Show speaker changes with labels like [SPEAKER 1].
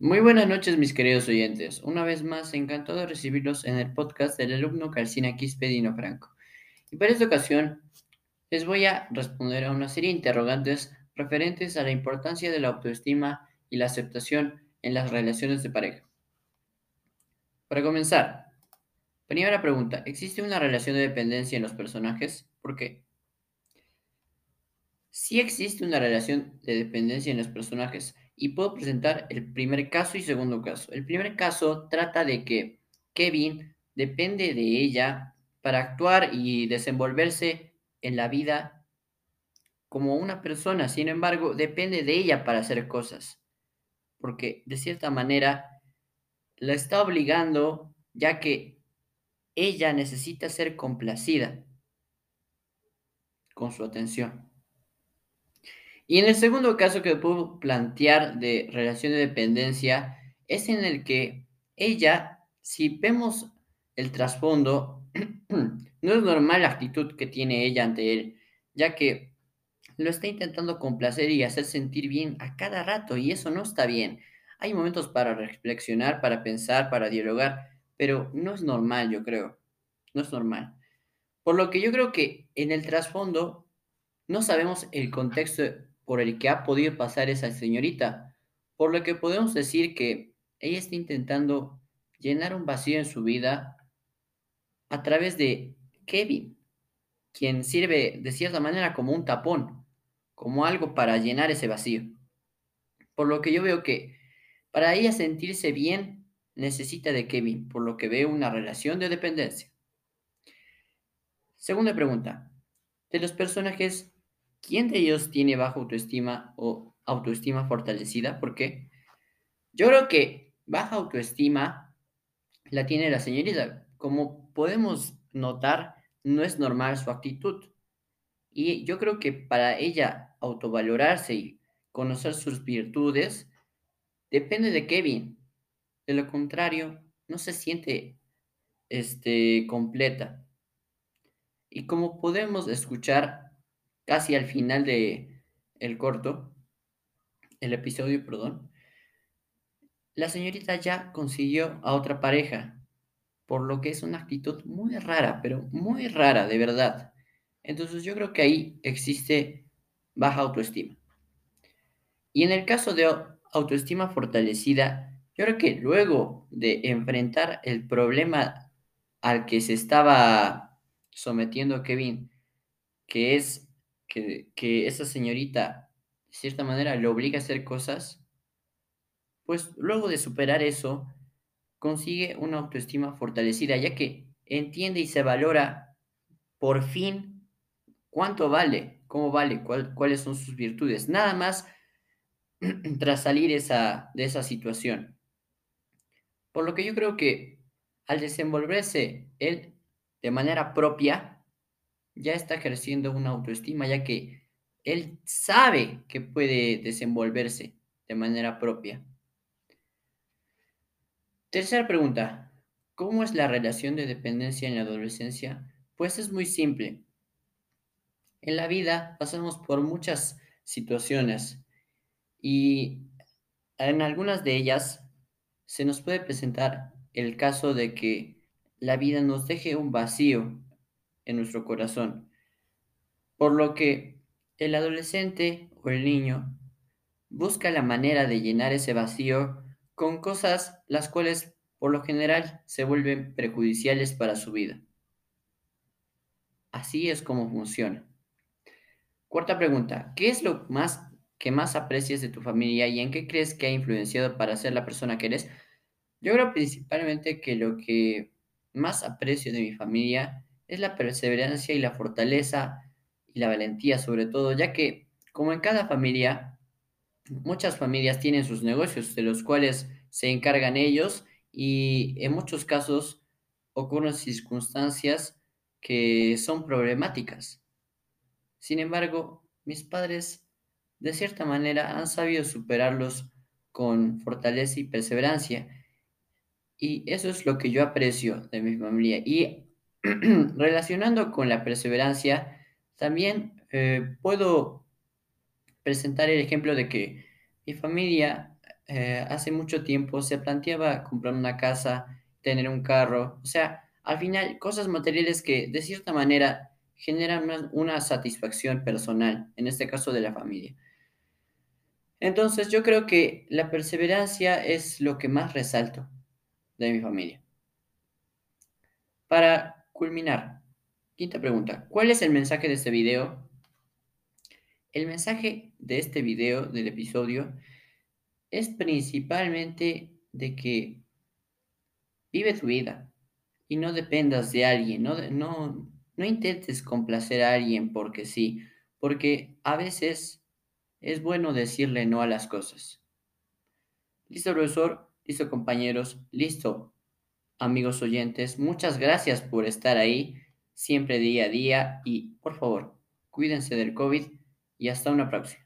[SPEAKER 1] Muy buenas noches, mis queridos oyentes. Una vez más, encantado de recibirlos en el podcast del alumno Calcina Quispedino Franco. Y para esta ocasión, les voy a responder a una serie de interrogantes referentes a la importancia de la autoestima y la aceptación en las relaciones de pareja. Para comenzar, primera pregunta, ¿existe una relación de dependencia en los personajes? ¿Por qué? Sí existe una relación de dependencia en los personajes y puedo presentar el primer caso y segundo caso. El primer caso trata de que Kevin depende de ella para actuar y desenvolverse en la vida como una persona, sin embargo, depende de ella para hacer cosas, porque de cierta manera la está obligando ya que ella necesita ser complacida con su atención. Y en el segundo caso que puedo plantear de relación de dependencia es en el que ella, si vemos el trasfondo, no es normal la actitud que tiene ella ante él, ya que lo está intentando complacer y hacer sentir bien a cada rato y eso no está bien. Hay momentos para reflexionar, para pensar, para dialogar, pero no es normal, yo creo. No es normal. Por lo que yo creo que en el trasfondo no sabemos el contexto por el que ha podido pasar esa señorita, por lo que podemos decir que ella está intentando llenar un vacío en su vida a través de Kevin, quien sirve de cierta manera como un tapón, como algo para llenar ese vacío. Por lo que yo veo que para ella sentirse bien necesita de Kevin, por lo que veo una relación de dependencia. Segunda pregunta. De los personajes ¿quién de ellos tiene baja autoestima o autoestima fortalecida? ¿Por qué? Yo creo que baja autoestima la tiene la señorita. Como podemos notar, no es normal su actitud. Y yo creo que para ella autovalorarse y conocer sus virtudes, depende de Kevin. De lo contrario, no se siente este, completa. Y como podemos escuchar, casi al final de el corto, el episodio, perdón, la señorita ya consiguió a otra pareja, por lo que es una actitud muy rara, pero muy rara, de verdad. Entonces yo creo que ahí existe baja autoestima. Y en el caso de autoestima fortalecida, yo creo que luego de enfrentar el problema al que se estaba sometiendo Kevin, que es que, esa señorita, de cierta manera, le obliga a hacer cosas, pues luego de superar eso, consigue una autoestima fortalecida, ya que entiende y se valora por fin cuánto vale, cómo vale, cuáles son sus virtudes. Nada más tras salir esa, de esa situación. Por lo que yo creo que al desenvolverse él de manera propia, ya está ejerciendo una autoestima, ya que él sabe que puede desenvolverse de manera propia. Tercera pregunta. ¿Cómo es la relación de dependencia en la adolescencia? Pues es muy simple. En la vida pasamos por muchas situaciones y en algunas de ellas se nos puede presentar el caso de que la vida nos deje un vacío en nuestro corazón. Por lo que el adolescente o el niño busca la manera de llenar ese vacío con cosas las cuales por lo general se vuelven perjudiciales para su vida. Así es como funciona. Cuarta pregunta, ¿qué es lo más que más aprecias de tu familia y en qué crees que ha influenciado para ser la persona que eres? Yo creo principalmente que lo que más aprecio de mi familia es la perseverancia y la fortaleza y la valentía sobre todo, ya que como en cada familia, muchas familias tienen sus negocios de los cuales se encargan ellos y en muchos casos ocurren circunstancias que son problemáticas. Sin embargo, mis padres de cierta manera han sabido superarlos con fortaleza y perseverancia. Y eso es lo que yo aprecio de mi familia. Y Relacionando con la perseverancia, también eh, puedo presentar el ejemplo de que mi familia eh, hace mucho tiempo se planteaba comprar una casa, tener un carro, o sea, al final cosas materiales que de cierta manera generan una, una satisfacción personal, en este caso de la familia. Entonces yo creo que la perseverancia es lo que más resalto de mi familia. Para culminar, quinta pregunta, ¿cuál es el mensaje de este video? El mensaje de este video, del episodio, es principalmente de que vive tu vida y no dependas de alguien, no, no, no intentes complacer a alguien porque sí, porque a veces es bueno decirle no a las cosas. Listo, profesor, listo, compañeros, listo, amigos oyentes, muchas gracias por estar ahí siempre día a día y por favor, cuídense del COVID y hasta una próxima.